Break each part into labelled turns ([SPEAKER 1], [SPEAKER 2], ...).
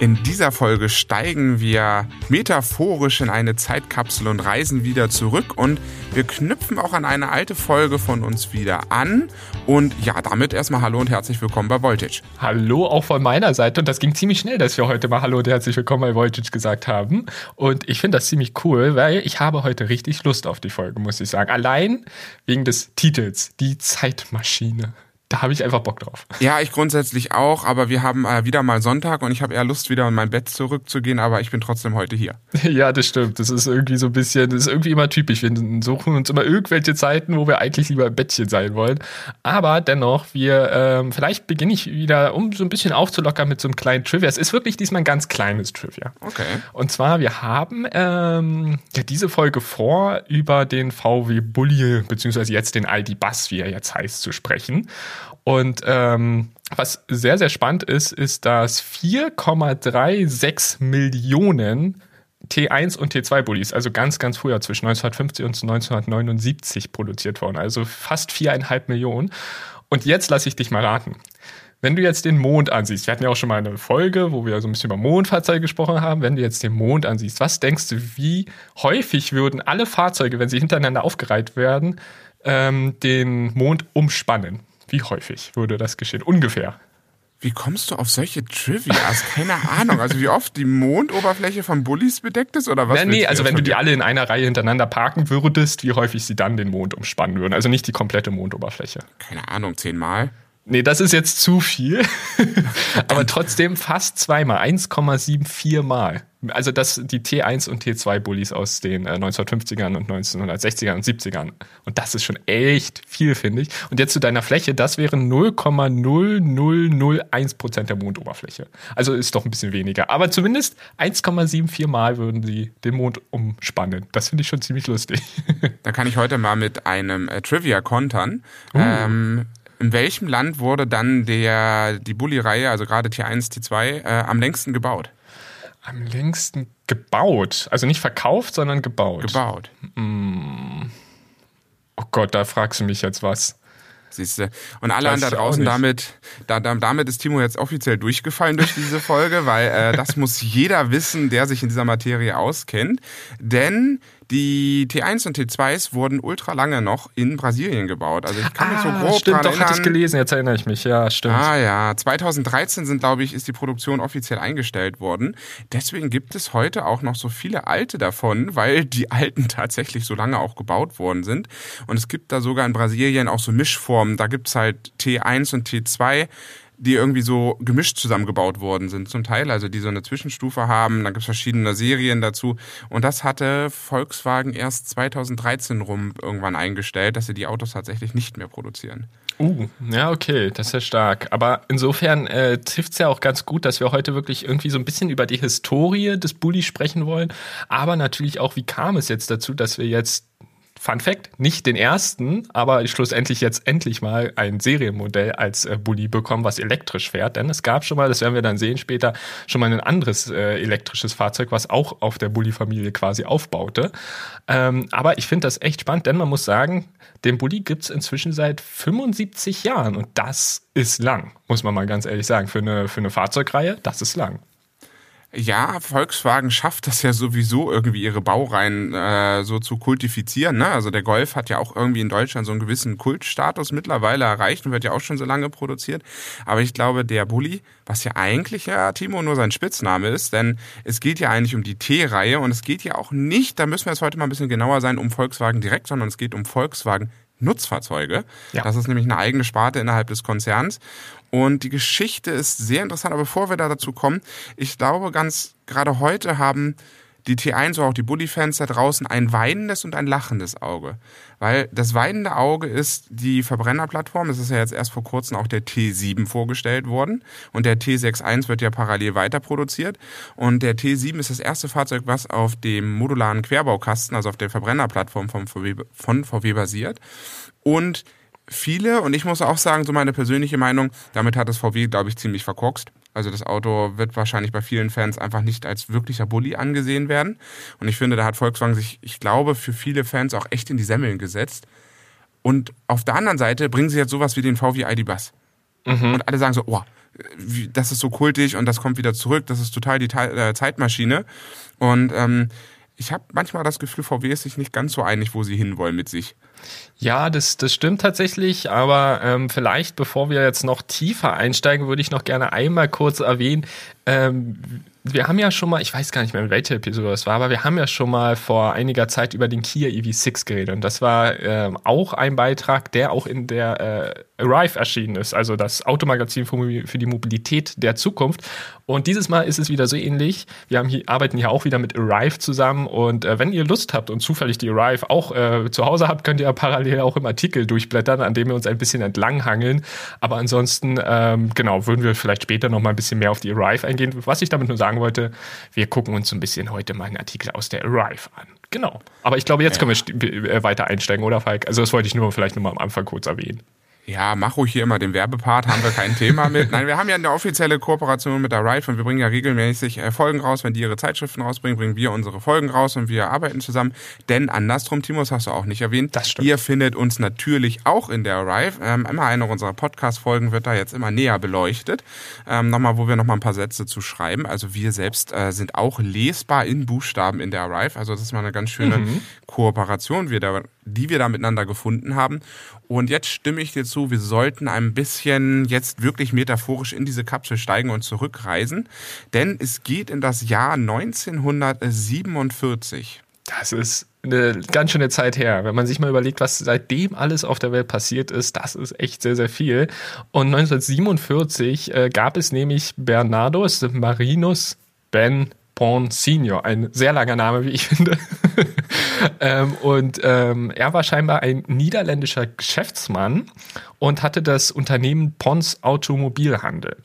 [SPEAKER 1] In dieser Folge steigen wir metaphorisch in eine Zeitkapsel und reisen wieder zurück und wir knüpfen auch an eine alte Folge von uns wieder an. Und ja, damit erstmal Hallo und herzlich willkommen bei Voltage.
[SPEAKER 2] Hallo auch von meiner Seite und das ging ziemlich schnell, dass wir heute mal Hallo und herzlich willkommen bei Voltage gesagt haben. Und ich finde das ziemlich cool, weil ich habe heute richtig Lust auf die Folge, muss ich sagen. Allein wegen des Titels, die Zeitmaschine da habe ich einfach Bock drauf.
[SPEAKER 1] Ja, ich grundsätzlich auch, aber wir haben äh, wieder mal Sonntag und ich habe eher Lust, wieder in mein Bett zurückzugehen, aber ich bin trotzdem heute hier.
[SPEAKER 2] Ja, das stimmt. Das ist irgendwie so ein bisschen, das ist irgendwie immer typisch. Wir suchen uns immer irgendwelche Zeiten, wo wir eigentlich lieber im Bettchen sein wollen. Aber dennoch, wir, ähm, vielleicht beginne ich wieder, um so ein bisschen aufzulockern mit so einem kleinen Trivia. Es ist wirklich diesmal ein ganz kleines Trivia.
[SPEAKER 1] Okay.
[SPEAKER 2] Und zwar, wir haben ähm, ja, diese Folge vor, über den VW Bulli, beziehungsweise jetzt den ID Bus, wie er jetzt heißt, zu sprechen. Und ähm, was sehr, sehr spannend ist, ist, dass 4,36 Millionen T1 und T2-Bullies, also ganz, ganz früher, zwischen 1950 und 1979 produziert worden. Also fast viereinhalb Millionen. Und jetzt lasse ich dich mal raten. Wenn du jetzt den Mond ansiehst, wir hatten ja auch schon mal eine Folge, wo wir so ein bisschen über Mondfahrzeuge gesprochen haben. Wenn du jetzt den Mond ansiehst, was denkst du, wie häufig würden alle Fahrzeuge, wenn sie hintereinander aufgereiht werden, ähm, den Mond umspannen? Wie häufig würde das geschehen? Ungefähr.
[SPEAKER 1] Wie kommst du auf solche Trivias? Keine Ahnung. Also wie oft die Mondoberfläche von Bullies bedeckt ist oder was?
[SPEAKER 2] Nee, nee also wenn du die alle in einer Reihe hintereinander parken würdest, wie häufig sie dann den Mond umspannen würden. Also nicht die komplette Mondoberfläche.
[SPEAKER 1] Keine Ahnung, zehnmal.
[SPEAKER 2] Nee, das ist jetzt zu viel. Aber trotzdem fast zweimal, 1,74 Mal. Also das die T1 und T2 Bullies aus den äh, 1950ern und 1960ern und 70ern. Und das ist schon echt viel, finde ich. Und jetzt zu deiner Fläche, das wären 0,0001 Prozent der Mondoberfläche. Also ist doch ein bisschen weniger. Aber zumindest 1,74 Mal würden sie den Mond umspannen. Das finde ich schon ziemlich lustig.
[SPEAKER 1] da kann ich heute mal mit einem äh, Trivia kontern. Uh. Ähm, in welchem Land wurde dann der, die Bulli-Reihe, also gerade T1, T2, äh, am längsten gebaut?
[SPEAKER 2] Am längsten gebaut? Also nicht verkauft, sondern gebaut.
[SPEAKER 1] Gebaut.
[SPEAKER 2] Mm. Oh Gott, da fragst du mich jetzt was.
[SPEAKER 1] Siehst du. Und alle anderen da draußen, damit, da, damit ist Timo jetzt offiziell durchgefallen durch diese Folge, weil äh, das muss jeder wissen, der sich in dieser Materie auskennt. Denn die T1 und T2s wurden ultra lange noch in Brasilien gebaut. Also ich kann ah, mich so ah, grob
[SPEAKER 2] stimmt,
[SPEAKER 1] doch,
[SPEAKER 2] hatte ich gelesen, jetzt erinnere ich mich. Ja, stimmt.
[SPEAKER 1] Ah ja, 2013 sind, glaube ich, ist die Produktion offiziell eingestellt worden. Deswegen gibt es heute auch noch so viele alte davon, weil die alten tatsächlich so lange auch gebaut worden sind. Und es gibt da sogar in Brasilien auch so Mischformen. Da gibt's halt T1 und T2 die irgendwie so gemischt zusammengebaut worden sind zum Teil, also die so eine Zwischenstufe haben. Dann gibt es verschiedene Serien dazu. Und das hatte Volkswagen erst 2013 rum irgendwann eingestellt, dass sie die Autos tatsächlich nicht mehr produzieren.
[SPEAKER 2] Uh, ja, okay, das ist ja stark. Aber insofern äh, trifft es ja auch ganz gut, dass wir heute wirklich irgendwie so ein bisschen über die Historie des Bulli sprechen wollen, aber natürlich auch, wie kam es jetzt dazu, dass wir jetzt Fun Fact, nicht den ersten, aber schlussendlich jetzt endlich mal ein Serienmodell als äh, Bulli bekommen, was elektrisch fährt. Denn es gab schon mal, das werden wir dann sehen später, schon mal ein anderes äh, elektrisches Fahrzeug, was auch auf der Bulli-Familie quasi aufbaute. Ähm, aber ich finde das echt spannend, denn man muss sagen, den Bulli gibt's inzwischen seit 75 Jahren und das ist lang, muss man mal ganz ehrlich sagen. Für eine, für eine Fahrzeugreihe, das ist lang.
[SPEAKER 1] Ja, Volkswagen schafft das ja sowieso irgendwie ihre Baureihen äh, so zu kultifizieren. Ne? Also der Golf hat ja auch irgendwie in Deutschland so einen gewissen Kultstatus mittlerweile erreicht und wird ja auch schon so lange produziert. Aber ich glaube, der Bulli, was ja eigentlich ja Timo nur sein Spitzname ist, denn es geht ja eigentlich um die T-Reihe und es geht ja auch nicht, da müssen wir jetzt heute mal ein bisschen genauer sein, um Volkswagen direkt, sondern es geht um Volkswagen Nutzfahrzeuge. Ja. Das ist nämlich eine eigene Sparte innerhalb des Konzerns. Und die Geschichte ist sehr interessant, aber bevor wir da dazu kommen, ich glaube, ganz gerade heute haben die T1 oder auch die Bully-Fans da draußen ein weinendes und ein lachendes Auge. Weil das weinende Auge ist die Verbrennerplattform. Es ist ja jetzt erst vor kurzem auch der T7 vorgestellt worden. Und der T61 wird ja parallel weiter produziert. Und der T7 ist das erste Fahrzeug, was auf dem modularen Querbaukasten, also auf der Verbrennerplattform von VW, von VW basiert. Und viele, und ich muss auch sagen, so meine persönliche Meinung, damit hat das VW, glaube ich, ziemlich verkorkst. Also das Auto wird wahrscheinlich bei vielen Fans einfach nicht als wirklicher Bully angesehen werden. Und ich finde, da hat Volkswagen sich, ich glaube, für viele Fans auch echt in die Semmeln gesetzt. Und auf der anderen Seite bringen sie jetzt sowas wie den VW ID Bus. Mhm. Und alle sagen so, oh, das ist so kultig und das kommt wieder zurück, das ist total die äh, Zeitmaschine. Und ähm, ich habe manchmal das Gefühl, VW ist sich nicht ganz so einig, wo sie hinwollen mit sich.
[SPEAKER 2] Ja, das, das stimmt tatsächlich, aber ähm, vielleicht, bevor wir jetzt noch tiefer einsteigen, würde ich noch gerne einmal kurz erwähnen, ähm, wir haben ja schon mal, ich weiß gar nicht mehr, in welcher Episode das war, aber wir haben ja schon mal vor einiger Zeit über den Kia EV6 geredet. Und das war ähm, auch ein Beitrag, der auch in der äh, Arrive erschienen ist, also das Automagazin für die Mobilität der Zukunft. Und dieses Mal ist es wieder so ähnlich. Wir hier, arbeiten hier auch wieder mit Arrive zusammen. Und äh, wenn ihr Lust habt und zufällig die Arrive auch äh, zu Hause habt, könnt ihr parallel auch im Artikel durchblättern, an dem wir uns ein bisschen entlanghangeln. Aber ansonsten, ähm, genau, würden wir vielleicht später noch mal ein bisschen mehr auf die Arrive eingehen. Was ich damit nur sagen wollte, wir gucken uns so ein bisschen heute mal einen Artikel aus der Arrive an. Genau. Aber ich glaube, jetzt ja. können wir äh, weiter einsteigen, oder Falk? Also das wollte ich nur vielleicht nur mal am Anfang kurz erwähnen.
[SPEAKER 1] Ja, mach ruhig hier immer den Werbepart, haben wir kein Thema mit. Nein, wir haben ja eine offizielle Kooperation mit der Rife und wir bringen ja regelmäßig äh, Folgen raus. Wenn die ihre Zeitschriften rausbringen, bringen wir unsere Folgen raus und wir arbeiten zusammen. Denn andersrum, Timos hast du auch nicht erwähnt,
[SPEAKER 2] das stimmt.
[SPEAKER 1] ihr findet uns natürlich auch in der Rife. Ähm, immer eine unserer Podcast-Folgen wird da jetzt immer näher beleuchtet. Ähm, nochmal, wo wir nochmal ein paar Sätze zu schreiben. Also wir selbst äh, sind auch lesbar in Buchstaben in der Rife. Also das ist mal eine ganz schöne mhm. Kooperation, wir da, die wir da miteinander gefunden haben. Und jetzt stimme ich dir zu, wir sollten ein bisschen jetzt wirklich metaphorisch in diese Kapsel steigen und zurückreisen, denn es geht in das Jahr 1947.
[SPEAKER 2] Das ist eine ganz schöne Zeit her. Wenn man sich mal überlegt, was seitdem alles auf der Welt passiert ist, das ist echt sehr, sehr viel. Und 1947 äh, gab es nämlich Bernardus Marinus Ben Senior, ein sehr langer Name, wie ich finde. ähm, und ähm, er war scheinbar ein niederländischer Geschäftsmann und hatte das Unternehmen Pons Automobilhandel.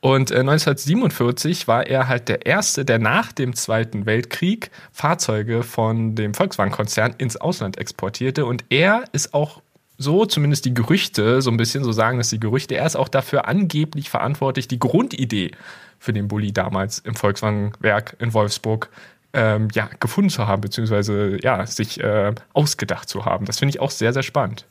[SPEAKER 2] Und äh, 1947 war er halt der Erste, der nach dem Zweiten Weltkrieg Fahrzeuge von dem Volkswagen-Konzern ins Ausland exportierte. Und er ist auch so, zumindest die Gerüchte, so ein bisschen so sagen das die Gerüchte, er ist auch dafür angeblich verantwortlich, die Grundidee für den Bulli damals im Volkswagen-Werk in Wolfsburg ähm, ja, gefunden zu haben, beziehungsweise ja, sich äh, ausgedacht zu haben. Das finde ich auch sehr, sehr spannend.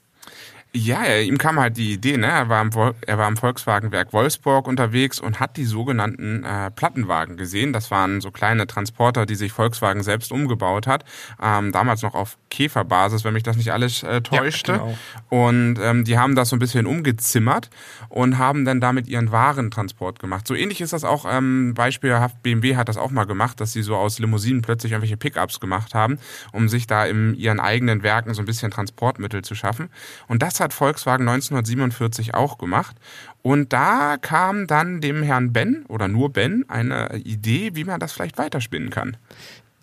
[SPEAKER 1] Ja, ihm kam halt die Idee, ne? Er war im, er war im Volkswagenwerk Wolfsburg unterwegs und hat die sogenannten äh, Plattenwagen gesehen. Das waren so kleine Transporter, die sich Volkswagen selbst umgebaut hat. Ähm, damals noch auf Käferbasis, wenn mich das nicht alles äh, täuschte. Ja, genau. Und ähm, die haben das so ein bisschen umgezimmert und haben dann damit ihren Warentransport gemacht. So ähnlich ist das auch ähm, beispielhaft. BMW hat das auch mal gemacht, dass sie so aus Limousinen plötzlich irgendwelche Pickups gemacht haben, um sich da in ihren eigenen Werken so ein bisschen Transportmittel zu schaffen. Und das hat hat Volkswagen 1947 auch gemacht. Und da kam dann dem Herrn Ben oder nur Ben eine Idee, wie man das vielleicht weiterspinnen kann.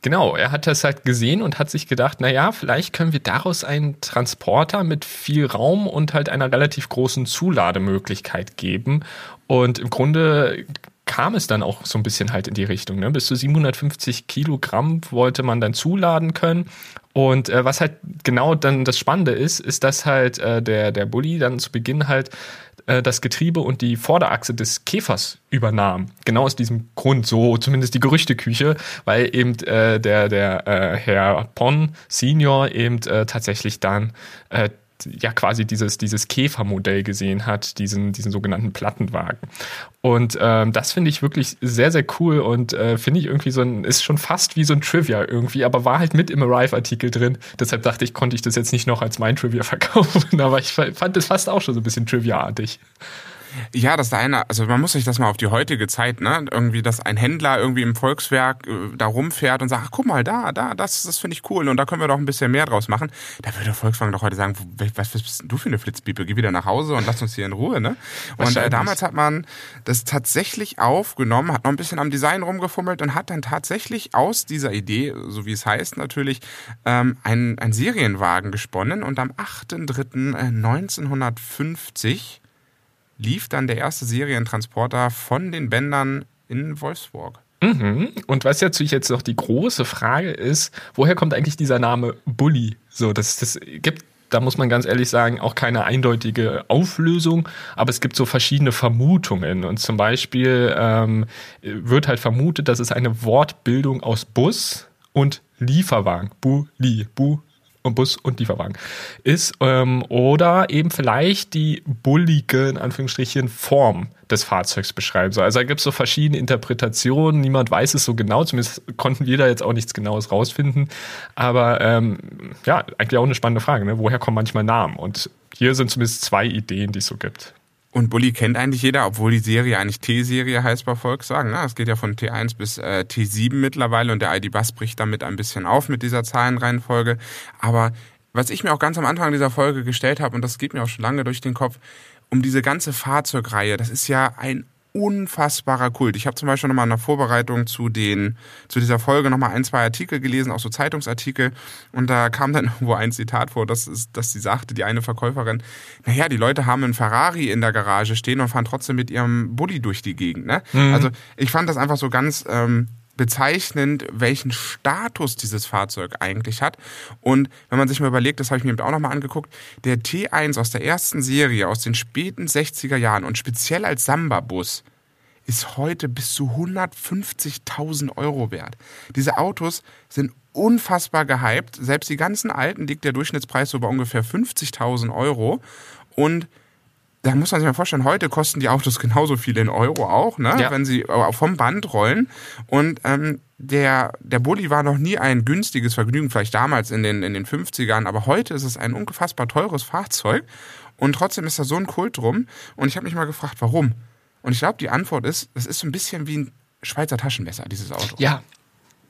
[SPEAKER 2] Genau, er hat das halt gesehen und hat sich gedacht, na ja, vielleicht können wir daraus einen Transporter mit viel Raum und halt einer relativ großen Zulademöglichkeit geben. Und im Grunde kam es dann auch so ein bisschen halt in die Richtung. Ne? Bis zu 750 Kilogramm wollte man dann zuladen können. Und äh, was halt genau dann das Spannende ist, ist, dass halt äh, der, der Bulli dann zu Beginn halt äh, das Getriebe und die Vorderachse des Käfers übernahm. Genau aus diesem Grund, so zumindest die Gerüchteküche, weil eben äh, der, der äh, Herr Pon Senior eben äh, tatsächlich dann äh, ja quasi dieses, dieses Käfermodell gesehen hat, diesen, diesen sogenannten Plattenwagen. Und ähm, das finde ich wirklich sehr, sehr cool und äh, finde ich irgendwie so ein, ist schon fast wie so ein Trivia irgendwie, aber war halt mit im Arrive-Artikel drin. Deshalb dachte ich, konnte ich das jetzt nicht noch als mein Trivia verkaufen, aber ich fand das fast auch schon so ein bisschen Trivia-artig.
[SPEAKER 1] Ja, das ist eine, also man muss sich das mal auf die heutige Zeit, ne, irgendwie, dass ein Händler irgendwie im Volkswerk äh, da rumfährt und sagt, ach, guck mal, da, da, das, das finde ich cool und da können wir doch ein bisschen mehr draus machen. Da würde Volkswagen doch heute sagen, was, was bist du für eine Flitzpiepe? Geh wieder nach Hause und lass uns hier in Ruhe, ne? Und äh, damals hat man das tatsächlich aufgenommen, hat noch ein bisschen am Design rumgefummelt und hat dann tatsächlich aus dieser Idee, so wie es heißt natürlich, ähm, einen, einen Serienwagen gesponnen und am 8.3.1950 lief dann der erste Serientransporter von den Bändern in Wolfsburg.
[SPEAKER 2] Mhm. Und was natürlich jetzt noch die große Frage ist, woher kommt eigentlich dieser Name Bully? So, das, das gibt da muss man ganz ehrlich sagen, auch keine eindeutige Auflösung, aber es gibt so verschiedene Vermutungen. Und zum Beispiel ähm, wird halt vermutet, dass es eine Wortbildung aus Bus und Lieferwagen, Bu-Li, Bu Bus und Lieferwagen ist. Ähm, oder eben vielleicht die bullige, in Anführungsstrichen, Form des Fahrzeugs beschreiben soll. Also da gibt es so verschiedene Interpretationen, niemand weiß es so genau, zumindest konnten wir da jetzt auch nichts Genaues rausfinden. Aber ähm, ja, eigentlich auch eine spannende Frage, ne? woher kommen manchmal Namen? Und hier sind zumindest zwei Ideen, die es so gibt.
[SPEAKER 1] Und Bully kennt eigentlich jeder, obwohl die Serie eigentlich T-Serie heißt bei Volkswagen. Ne? Es geht ja von T1 bis äh, T7 mittlerweile und der ID-Bus bricht damit ein bisschen auf mit dieser Zahlenreihenfolge. Aber was ich mir auch ganz am Anfang dieser Folge gestellt habe, und das geht mir auch schon lange durch den Kopf, um diese ganze Fahrzeugreihe, das ist ja ein unfassbarer Kult. Ich habe zum Beispiel nochmal in der Vorbereitung zu den zu dieser Folge nochmal ein, zwei Artikel gelesen, auch so Zeitungsartikel. Und da kam dann irgendwo ein Zitat vor, dass, dass sie sagte, die eine Verkäuferin, naja, die Leute haben einen Ferrari in der Garage stehen und fahren trotzdem mit ihrem Bulli durch die Gegend. Ne? Mhm. Also ich fand das einfach so ganz ähm, bezeichnend, welchen Status dieses Fahrzeug eigentlich hat. Und wenn man sich mal überlegt, das habe ich mir auch nochmal angeguckt, der T1 aus der ersten Serie, aus den späten 60er Jahren und speziell als Samba-Bus, ist heute bis zu 150.000 Euro wert. Diese Autos sind unfassbar gehypt. Selbst die ganzen alten liegt der Durchschnittspreis so bei ungefähr 50.000 Euro. Und da muss man sich mal vorstellen, heute kosten die Autos genauso viel in Euro auch, ne? Ja. wenn sie vom Band rollen. Und ähm, der, der Bulli war noch nie ein günstiges Vergnügen, vielleicht damals in den, in den 50ern, aber heute ist es ein unfassbar teures Fahrzeug. Und trotzdem ist da so ein Kult drum. Und ich habe mich mal gefragt, warum? Und ich glaube, die Antwort ist, das ist so ein bisschen wie ein Schweizer Taschenmesser, dieses Auto.
[SPEAKER 2] Ja,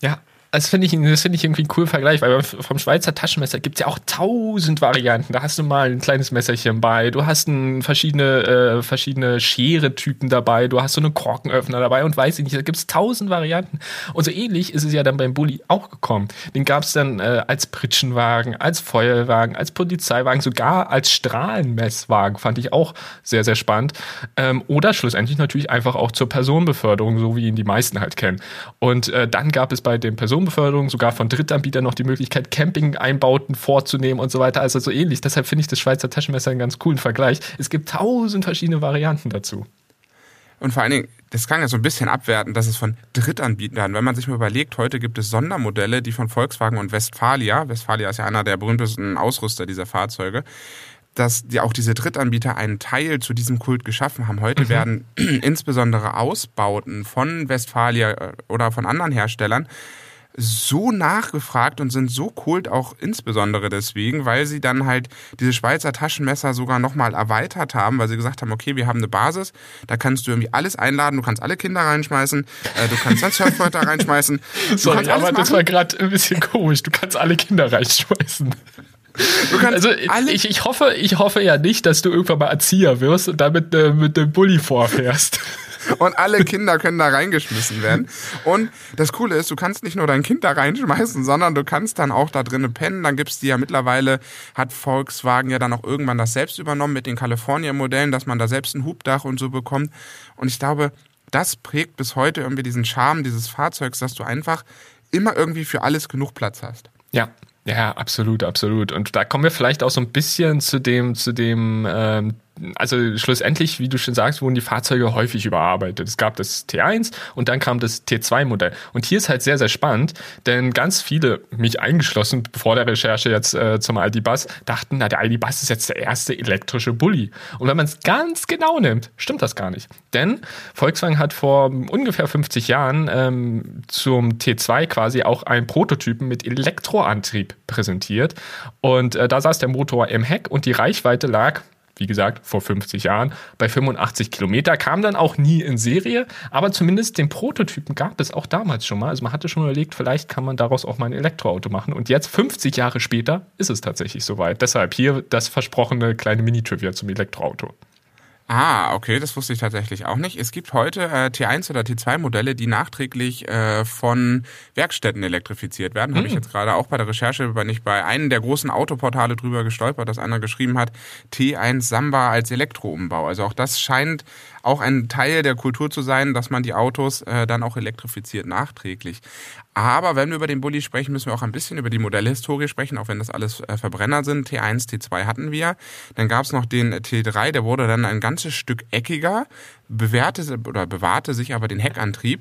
[SPEAKER 2] ja, das finde ich, das finde ich irgendwie einen coolen Vergleich, weil vom Schweizer Taschenmesser gibt es ja auch tausend Varianten. Da hast du mal ein kleines Messerchen bei, du hast ein, verschiedene, äh, verschiedene Schere-Typen dabei, du hast so einen Korkenöffner dabei und weiß ich nicht, da gibt es tausend Varianten. Und so ähnlich ist es ja dann beim Bulli auch gekommen. Den gab es dann äh, als Pritschenwagen, als Feuerwagen, als Polizeiwagen, sogar als Strahlenmesswagen, fand ich auch sehr, sehr spannend. Ähm, oder schlussendlich natürlich einfach auch zur Personenbeförderung, so wie ihn die meisten halt kennen. Und äh, dann gab es bei den Personen Personenbeförderung, sogar von Drittanbietern noch die Möglichkeit, Camping-Einbauten vorzunehmen und so weiter. Also so ähnlich. Deshalb finde ich das Schweizer Taschenmesser einen ganz coolen Vergleich. Es gibt tausend verschiedene Varianten dazu.
[SPEAKER 1] Und vor allen Dingen, das klang ja so ein bisschen abwerten, dass es von Drittanbietern, wenn man sich mal überlegt, heute gibt es Sondermodelle, die von Volkswagen und Westfalia, Westfalia ist ja einer der berühmtesten Ausrüster dieser Fahrzeuge, dass die auch diese Drittanbieter einen Teil zu diesem Kult geschaffen haben. Heute mhm. werden insbesondere Ausbauten von Westfalia äh, oder von anderen Herstellern so nachgefragt und sind so kult auch insbesondere deswegen, weil sie dann halt diese Schweizer Taschenmesser sogar nochmal erweitert haben, weil sie gesagt haben, okay, wir haben eine Basis, da kannst du irgendwie alles einladen, du kannst alle Kinder reinschmeißen, äh, du kannst dann da reinschmeißen.
[SPEAKER 2] Sorry, aber das war gerade ein bisschen komisch, du kannst alle Kinder reinschmeißen. also ich, ich, hoffe, ich hoffe ja nicht, dass du irgendwann mal Erzieher wirst und damit äh, mit dem Bulli vorfährst
[SPEAKER 1] und alle Kinder können da reingeschmissen werden. Und das Coole ist, du kannst nicht nur dein Kind da reinschmeißen, sondern du kannst dann auch da drinnen pennen. Dann gibt's die ja mittlerweile, hat Volkswagen ja dann auch irgendwann das selbst übernommen mit den California-Modellen, dass man da selbst ein Hubdach und so bekommt. Und ich glaube, das prägt bis heute irgendwie diesen Charme dieses Fahrzeugs, dass du einfach immer irgendwie für alles genug Platz hast.
[SPEAKER 2] Ja, ja, absolut, absolut. Und da kommen wir vielleicht auch so ein bisschen zu dem, zu dem ähm, also schlussendlich, wie du schon sagst, wurden die Fahrzeuge häufig überarbeitet. Es gab das T1 und dann kam das T2-Modell. Und hier ist halt sehr, sehr spannend, denn ganz viele, mich eingeschlossen, vor der Recherche jetzt äh, zum ID-Bus, dachten, na, der ID-Bus ist jetzt der erste elektrische Bulli. Und wenn man es ganz genau nimmt, stimmt das gar nicht. Denn Volkswagen hat vor ungefähr 50 Jahren ähm, zum T2 quasi auch einen Prototypen mit Elektroantrieb präsentiert. Und äh, da saß der Motor im Heck und die Reichweite lag wie gesagt, vor 50 Jahren bei 85 Kilometer, kam dann auch nie in Serie, aber zumindest den Prototypen gab es auch damals schon mal. Also man hatte schon überlegt, vielleicht kann man daraus auch mal ein Elektroauto machen. Und jetzt, 50 Jahre später, ist es tatsächlich soweit. Deshalb hier das versprochene kleine Mini-Trivia zum Elektroauto.
[SPEAKER 1] Ah, okay, das wusste ich tatsächlich auch nicht. Es gibt heute äh, T1 oder T2-Modelle, die nachträglich äh, von Werkstätten elektrifiziert werden. Mhm. Habe ich hm. jetzt gerade auch bei der Recherche bei nicht bei einem der großen Autoportale drüber gestolpert, dass einer geschrieben hat, T1 Samba als Elektroumbau. Also auch das scheint auch ein Teil der Kultur zu sein, dass man die Autos äh, dann auch elektrifiziert nachträglich. Aber wenn wir über den Bulli sprechen, müssen wir auch ein bisschen über die Modellhistorie sprechen, auch wenn das alles äh, Verbrenner sind. T1, T2 hatten wir. Dann gab es noch den T3, der wurde dann ein ganzes Stück eckiger, bewährte oder bewahrte sich aber den Heckantrieb.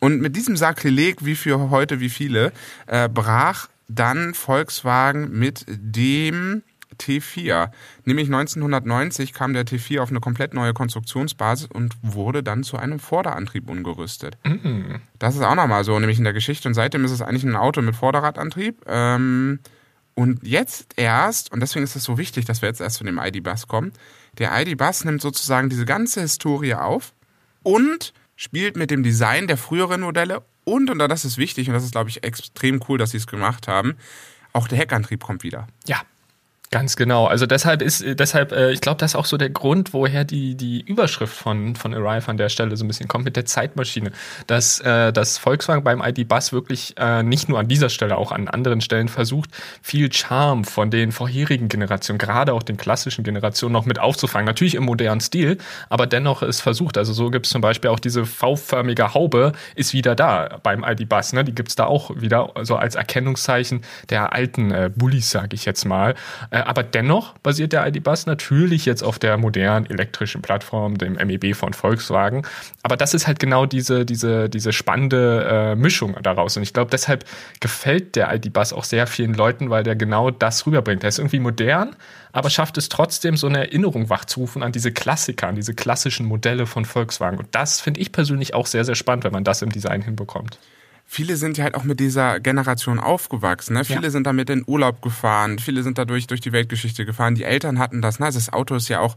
[SPEAKER 1] Und mit diesem Sakrileg, wie für heute, wie viele, äh, brach dann Volkswagen mit dem T4. Nämlich 1990 kam der T4 auf eine komplett neue Konstruktionsbasis und wurde dann zu einem Vorderantrieb umgerüstet. Mhm. Das ist auch nochmal so, nämlich in der Geschichte. Und seitdem ist es eigentlich ein Auto mit Vorderradantrieb. Ähm, und jetzt erst, und deswegen ist es so wichtig, dass wir jetzt erst zu dem ID-Bus kommen, der ID-Bus nimmt sozusagen diese ganze Historie auf und spielt mit dem Design der früheren Modelle und, und das ist wichtig und das ist, glaube ich, extrem cool, dass sie es gemacht haben, auch der Heckantrieb kommt wieder.
[SPEAKER 2] Ja, Ganz genau. Also deshalb ist, äh, deshalb, äh, ich glaube, das ist auch so der Grund, woher die, die Überschrift von, von Arrive an der Stelle so ein bisschen kommt mit der Zeitmaschine. Dass, äh, dass Volkswagen beim ID-Bus wirklich äh, nicht nur an dieser Stelle, auch an anderen Stellen versucht, viel Charme von den vorherigen Generationen, gerade auch den klassischen Generationen, noch mit aufzufangen. Natürlich im modernen Stil, aber dennoch ist versucht. Also so gibt es zum Beispiel auch diese V-förmige Haube, ist wieder da beim ID-Bus. Ne? Die gibt es da auch wieder, also als Erkennungszeichen der alten äh, Bullies, sage ich jetzt mal. Äh, aber dennoch basiert der ID-Bus natürlich jetzt auf der modernen elektrischen Plattform, dem MEB von Volkswagen. Aber das ist halt genau diese, diese, diese spannende äh, Mischung daraus. Und ich glaube, deshalb gefällt der ID-Bus auch sehr vielen Leuten, weil der genau das rüberbringt. Der ist irgendwie modern, aber schafft es trotzdem, so eine Erinnerung wachzurufen an diese Klassiker, an diese klassischen Modelle von Volkswagen. Und das finde ich persönlich auch sehr, sehr spannend, wenn man das im Design hinbekommt
[SPEAKER 1] viele sind ja halt auch mit dieser Generation aufgewachsen. Ne? Viele ja. sind damit in Urlaub gefahren, viele sind dadurch durch die Weltgeschichte gefahren. Die Eltern hatten das. Ne? Also das Auto ist ja auch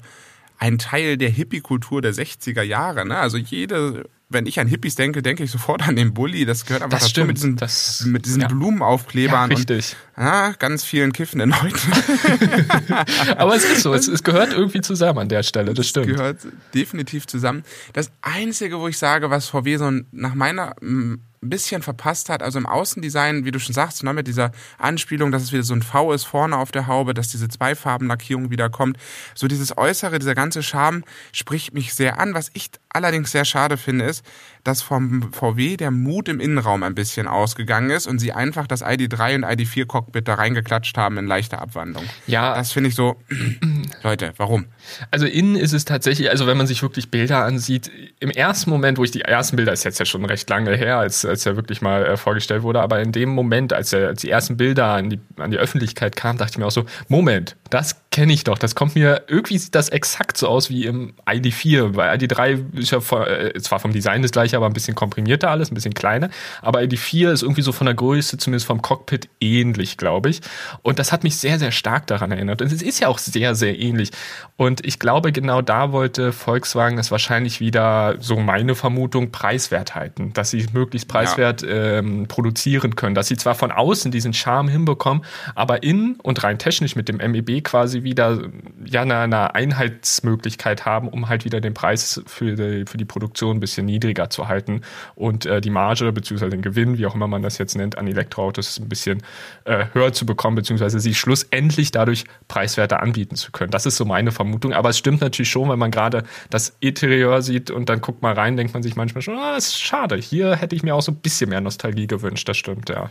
[SPEAKER 1] ein Teil der Hippie-Kultur der 60er Jahre. Ne? Also jede, wenn ich an Hippies denke, denke ich sofort an den Bulli. Das gehört einfach
[SPEAKER 2] das dazu stimmt.
[SPEAKER 1] mit diesen,
[SPEAKER 2] das,
[SPEAKER 1] mit diesen ja. Blumenaufklebern
[SPEAKER 2] ja, richtig.
[SPEAKER 1] und ja, ganz vielen kiffenden Leuten.
[SPEAKER 2] Aber es ist so, es, es, gehört irgendwie zusammen an der Stelle, das stimmt.
[SPEAKER 1] Es gehört definitiv zusammen. Das Einzige, wo ich sage, was VW so nach meiner ein bisschen verpasst hat. Also im Außendesign, wie du schon sagst, ne, mit dieser Anspielung, dass es wieder so ein V ist vorne auf der Haube, dass diese Zweifarbenlackierung wieder kommt. So dieses Äußere, dieser ganze Charme spricht mich sehr an. Was ich allerdings sehr schade finde, ist, dass vom VW der Mut im Innenraum ein bisschen ausgegangen ist und sie einfach das ID3 und ID4 Cockpit da reingeklatscht haben in leichter Abwandlung.
[SPEAKER 2] Ja.
[SPEAKER 1] Das finde ich so, Leute, warum?
[SPEAKER 2] Also innen ist es tatsächlich, also wenn man sich wirklich Bilder ansieht, im ersten Moment, wo ich die ersten Bilder, ist jetzt ja schon recht lange her, als, als er wirklich mal äh, vorgestellt wurde, aber in dem Moment, als, er, als die ersten Bilder an die, an die Öffentlichkeit kamen, dachte ich mir auch so, Moment, das kenne ich doch, das kommt mir, irgendwie sieht das exakt so aus wie im ID4, weil ID3 ist ja äh, zwar vom Design das gleiche, aber ein bisschen komprimierter alles, ein bisschen kleiner, aber ID4 ist irgendwie so von der Größe, zumindest vom Cockpit, ähnlich, glaube ich. Und das hat mich sehr, sehr stark daran erinnert. Und es ist ja auch sehr, sehr ähnlich. Und ich glaube, genau da wollte Volkswagen es wahrscheinlich wieder, so meine Vermutung, preiswert halten, dass sie möglichst preiswert ja. ähm, produzieren können, dass sie zwar von außen diesen Charme hinbekommen, aber innen und rein technisch mit dem MEB quasi wieder ja eine, eine Einheitsmöglichkeit haben, um halt wieder den Preis für die, für die Produktion ein bisschen niedriger zu halten und äh, die Marge bzw. den Gewinn, wie auch immer man das jetzt nennt, an Elektroautos ein bisschen äh, höher zu bekommen, beziehungsweise sie schlussendlich dadurch preiswerter anbieten zu können. Das ist so meine Vermutung. Aber es stimmt natürlich schon, wenn man gerade das Interieur sieht und dann guckt mal rein, denkt man sich manchmal schon, ah, ist schade. Hier hätte ich mir auch so ein bisschen mehr Nostalgie gewünscht. Das stimmt, ja.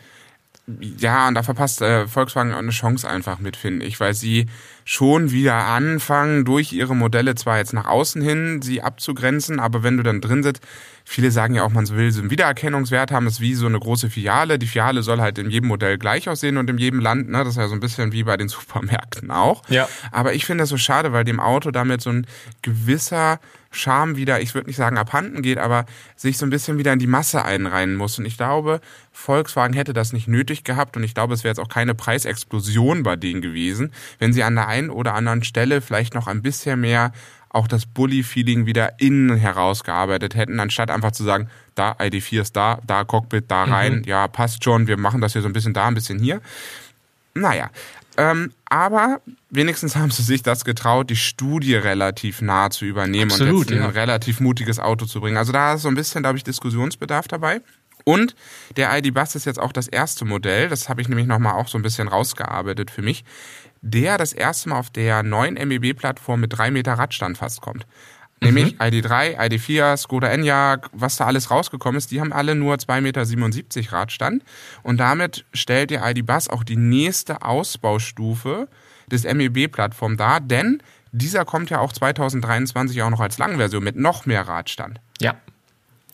[SPEAKER 1] Ja, und da verpasst äh, Volkswagen auch eine Chance einfach mit, finde ich, weil sie schon wieder anfangen, durch ihre Modelle zwar jetzt nach außen hin sie abzugrenzen, aber wenn du dann drin sitzt, viele sagen ja auch, man will so einen Wiedererkennungswert haben, das ist wie so eine große Filiale. Die Filiale soll halt in jedem Modell gleich aussehen und in jedem Land, ne? Das ist ja so ein bisschen wie bei den Supermärkten auch.
[SPEAKER 2] Ja.
[SPEAKER 1] Aber ich finde das so schade, weil dem Auto damit so ein gewisser Charme wieder, ich würde nicht sagen abhanden geht, aber sich so ein bisschen wieder in die Masse einreihen muss. Und ich glaube, Volkswagen hätte das nicht nötig gehabt und ich glaube, es wäre jetzt auch keine Preisexplosion bei denen gewesen, wenn sie an der einen oder anderen Stelle vielleicht noch ein bisschen mehr auch das Bully-Feeling wieder innen herausgearbeitet hätten, anstatt einfach zu sagen, da ID4 ist da, da Cockpit, da rein, mhm. ja, passt schon, wir machen das hier so ein bisschen da, ein bisschen hier. Naja, ähm, aber wenigstens haben sie sich das getraut, die Studie relativ nah zu übernehmen
[SPEAKER 2] Absolut,
[SPEAKER 1] und jetzt ein ja. relativ mutiges Auto zu bringen. Also da ist so ein bisschen, glaube ich, Diskussionsbedarf dabei. Und der ID Bus ist jetzt auch das erste Modell, das habe ich nämlich nochmal auch so ein bisschen rausgearbeitet für mich, der das erste Mal auf der neuen MEB-Plattform mit drei Meter Radstand fast kommt. Nämlich mhm. ID3, ID4, Skoda Enyaq, was da alles rausgekommen ist, die haben alle nur 2,77 Meter Radstand. Und damit stellt der ID Bus auch die nächste Ausbaustufe des MEB-Plattform dar, denn dieser kommt ja auch 2023 auch noch als Langversion mit noch mehr Radstand.
[SPEAKER 2] Ja.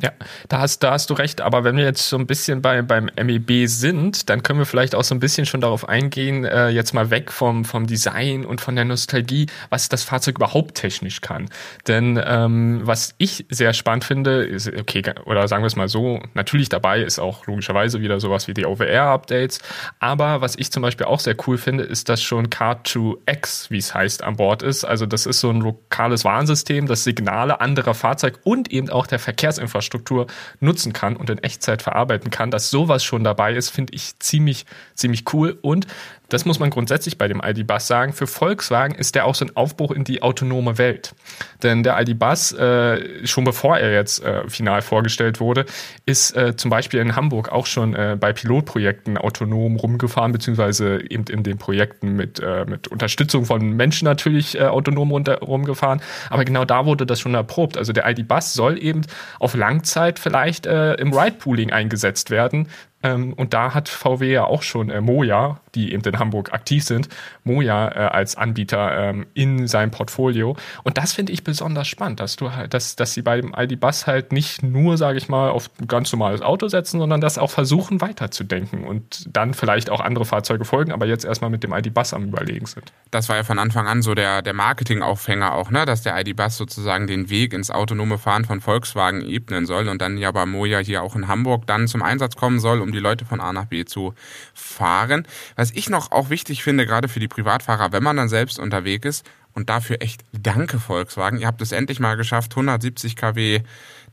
[SPEAKER 2] Ja, da hast, da hast du recht. Aber wenn wir jetzt so ein bisschen bei, beim MEB sind, dann können wir vielleicht auch so ein bisschen schon darauf eingehen, äh, jetzt mal weg vom, vom Design und von der Nostalgie, was das Fahrzeug überhaupt technisch kann. Denn ähm, was ich sehr spannend finde, ist, okay, oder sagen wir es mal so, natürlich dabei ist auch logischerweise wieder sowas wie die OVR-Updates. Aber was ich zum Beispiel auch sehr cool finde, ist, dass schon Car2X, wie es heißt, an Bord ist. Also das ist so ein lokales Warnsystem, das Signale anderer Fahrzeuge und eben auch der Verkehrsinfrastruktur Infrastruktur nutzen kann und in Echtzeit verarbeiten kann. Dass sowas schon dabei ist, finde ich ziemlich, ziemlich cool. Und das muss man grundsätzlich bei dem ID-Bus sagen. Für Volkswagen ist der auch so ein Aufbruch in die autonome Welt. Denn der ID-Bus, äh, schon bevor er jetzt äh, final vorgestellt wurde, ist äh, zum Beispiel in Hamburg auch schon äh, bei Pilotprojekten autonom rumgefahren, beziehungsweise eben in den Projekten mit, äh, mit Unterstützung von Menschen natürlich äh, autonom runter, rumgefahren. Aber genau da wurde das schon erprobt. Also der ID-Bus soll eben auf Langzeit vielleicht im Ride-Pooling eingesetzt werden, ähm, und da hat VW ja auch schon äh, Moja, die eben in Hamburg aktiv sind, Moja äh, als Anbieter ähm, in seinem Portfolio. Und das finde ich besonders spannend, dass du halt, dass, dass sie bei dem ID Bus halt nicht nur, sage ich mal, auf ein ganz normales Auto setzen, sondern das auch versuchen weiterzudenken und dann vielleicht auch andere Fahrzeuge folgen, aber jetzt erstmal mit dem ID Bus am überlegen sind.
[SPEAKER 1] Das war ja von Anfang an so der, der Marketing-Aufhänger auch, ne? dass der ID Bus sozusagen den Weg ins autonome Fahren von Volkswagen ebnen soll und dann ja bei Moja hier auch in Hamburg dann zum Einsatz kommen soll, um die Leute von A nach B zu fahren. Was ich noch auch wichtig finde, gerade für die Privatfahrer, wenn man dann selbst unterwegs ist, und dafür echt danke Volkswagen, ihr habt es endlich mal geschafft, 170 kW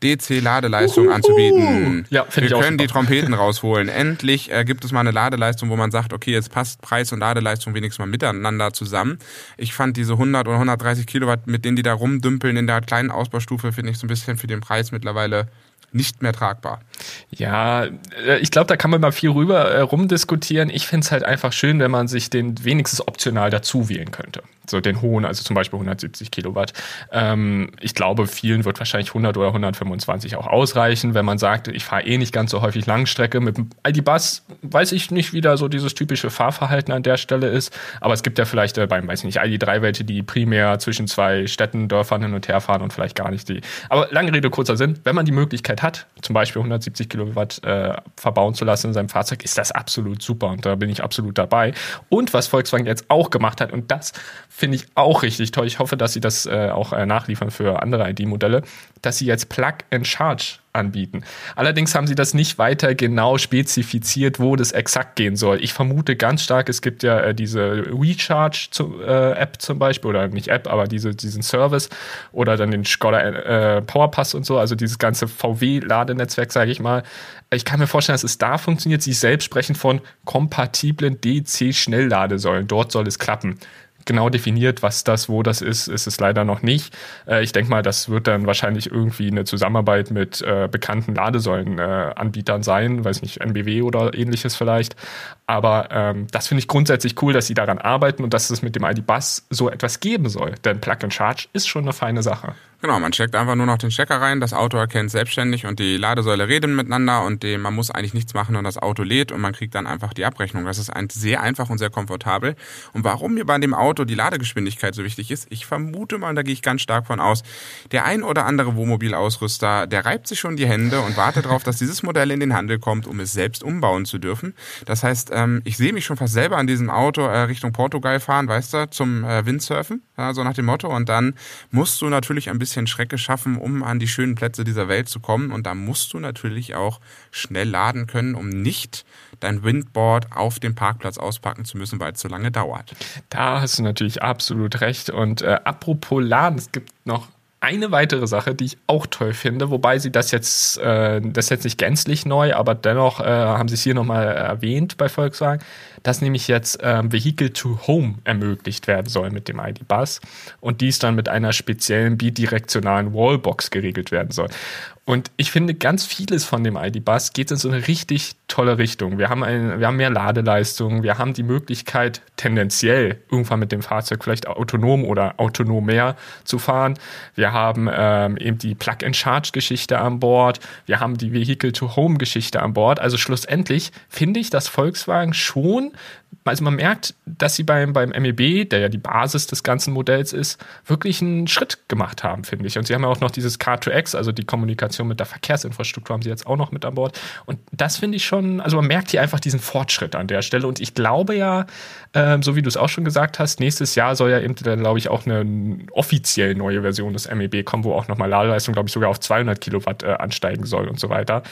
[SPEAKER 1] DC-Ladeleistung anzubieten. Ja, Wir ich können die Trompeten rausholen. Endlich äh, gibt es mal eine Ladeleistung, wo man sagt, okay, jetzt passt Preis und Ladeleistung wenigstens mal miteinander zusammen. Ich fand diese 100 oder 130 Kilowatt, mit denen die da rumdümpeln in der kleinen Ausbaustufe, finde ich so ein bisschen für den Preis mittlerweile nicht mehr tragbar.
[SPEAKER 2] Ja, äh, ich glaube, da kann man mal viel rüber äh, rumdiskutieren. Ich finde es halt einfach schön, wenn man sich den wenigstens optional dazu wählen könnte. So den hohen, also zum Beispiel 170 Kilowatt. Ähm, ich glaube, vielen wird wahrscheinlich 100 oder 125 auch ausreichen, wenn man sagt, ich fahre eh nicht ganz so häufig Langstrecke. Mit dem ID-Bus weiß ich nicht, wie da so dieses typische Fahrverhalten an der Stelle ist. Aber es gibt ja vielleicht äh, beim, weiß ich nicht, ID3 welche, die primär zwischen zwei Städten, Dörfern hin und her fahren und vielleicht gar nicht die. Aber lange Rede, kurzer Sinn. Wenn man die Möglichkeit hat, zum Beispiel 170 Kilowatt äh, verbauen zu lassen in seinem Fahrzeug, ist das absolut super und da bin ich absolut dabei. Und was Volkswagen jetzt auch gemacht hat, und das finde ich auch richtig toll, ich hoffe, dass sie das äh, auch äh, nachliefern für andere ID-Modelle, dass sie jetzt Plug and Charge anbieten. Allerdings haben sie das nicht weiter genau spezifiziert, wo das exakt gehen soll. Ich vermute ganz stark, es gibt ja äh, diese Recharge zu, äh, zum Beispiel, oder nicht App, aber diese, diesen Service oder dann den Skoda äh, Powerpass und so, also dieses ganze VW-Ladenetzwerk, sage ich mal. Ich kann mir vorstellen, dass es da funktioniert. Sie selbst sprechen von kompatiblen DC-Schnellladesäulen. Dort soll es klappen genau definiert, was das, wo das ist, ist es leider noch nicht. Äh, ich denke mal, das wird dann wahrscheinlich irgendwie eine Zusammenarbeit mit äh, bekannten Ladesäulenanbietern äh, sein, weiß nicht, NBW oder ähnliches vielleicht. Aber ähm, das finde ich grundsätzlich cool, dass sie daran arbeiten und dass es mit dem ID-Bus so etwas geben soll. Denn Plug and Charge ist schon eine feine Sache.
[SPEAKER 1] Genau, man steckt einfach nur noch den Stecker rein, das Auto erkennt selbstständig und die Ladesäule reden miteinander und die, man muss eigentlich nichts machen und das Auto lädt und man kriegt dann einfach die Abrechnung. Das ist ein, sehr einfach und sehr komfortabel. Und warum mir bei dem Auto die Ladegeschwindigkeit so wichtig ist, ich vermute mal, da gehe ich ganz stark von aus, der ein oder andere Wohnmobilausrüster, der reibt sich schon die Hände und wartet darauf, dass dieses Modell in den Handel kommt, um es selbst umbauen zu dürfen. Das heißt, ähm, ich sehe mich schon fast selber an diesem Auto äh, Richtung Portugal fahren, weißt du, zum äh, Windsurfen, so nach dem Motto. Und dann musst du natürlich ein bisschen bisschen Schrecke schaffen, um an die schönen Plätze dieser Welt zu kommen. Und da musst du natürlich auch schnell laden können, um nicht dein Windboard auf dem Parkplatz auspacken zu müssen, weil es so lange dauert.
[SPEAKER 2] Da hast du natürlich absolut recht. Und äh, apropos Laden, es gibt noch eine weitere Sache, die ich auch toll finde, wobei sie das jetzt, äh, das ist jetzt nicht gänzlich neu, aber dennoch äh, haben sie es hier nochmal erwähnt bei Volkswagen, dass nämlich jetzt ähm, Vehicle to Home ermöglicht werden soll mit dem ID-Bus und dies dann mit einer speziellen bidirektionalen Wallbox geregelt werden soll. Und ich finde, ganz vieles von dem ID-Bus geht in so eine richtig tolle Richtung. Wir haben, ein, wir haben mehr Ladeleistung, wir haben die Möglichkeit, tendenziell irgendwann mit dem Fahrzeug vielleicht autonom oder autonomer zu fahren. Wir haben ähm, eben die Plug-and-Charge-Geschichte an Bord, wir haben die Vehicle-to-Home-Geschichte an Bord. Also schlussendlich finde ich, dass Volkswagen schon also man merkt, dass sie beim, beim MEB, der ja die Basis des ganzen Modells ist, wirklich einen Schritt gemacht haben, finde ich. Und sie haben ja auch noch dieses Car2X, also die Kommunikation mit der Verkehrsinfrastruktur, haben sie jetzt auch noch mit an Bord. Und das finde ich schon, also man merkt hier einfach diesen Fortschritt an der Stelle. Und ich glaube ja, äh, so wie du es auch schon gesagt hast, nächstes Jahr soll ja eben dann, glaube ich, auch eine offiziell neue Version des MEB kommen, wo auch nochmal Ladeleistung, glaube ich, sogar auf 200 Kilowatt äh, ansteigen soll und so weiter.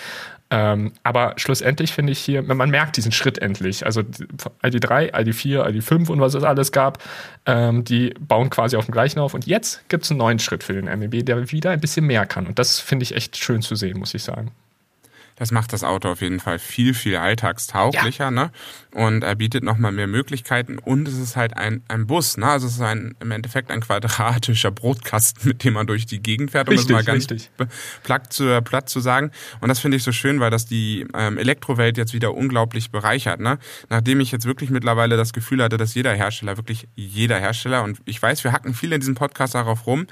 [SPEAKER 2] Ähm, aber schlussendlich finde ich hier, man merkt diesen Schritt endlich. Also ID3, ID4, ID5 und was es alles gab, ähm, die bauen quasi auf dem gleichen auf. Und jetzt gibt es einen neuen Schritt für den MEB, der wieder ein bisschen mehr kann. Und das finde ich echt schön zu sehen, muss ich sagen.
[SPEAKER 1] Das macht das Auto auf jeden Fall viel, viel alltagstauglicher, ja. ne? Und er bietet nochmal mehr Möglichkeiten und es ist halt ein, ein Bus, ne? Also es ist ein, im Endeffekt ein quadratischer Brotkasten, mit dem man durch die Gegend fährt, um richtig, das mal ganz platt zu, platt zu sagen. Und das finde ich so schön, weil das die ähm, Elektrowelt jetzt wieder unglaublich bereichert, ne? Nachdem ich jetzt wirklich mittlerweile das Gefühl hatte, dass jeder Hersteller, wirklich jeder Hersteller, und ich weiß, wir hacken viel in diesem Podcast darauf rum,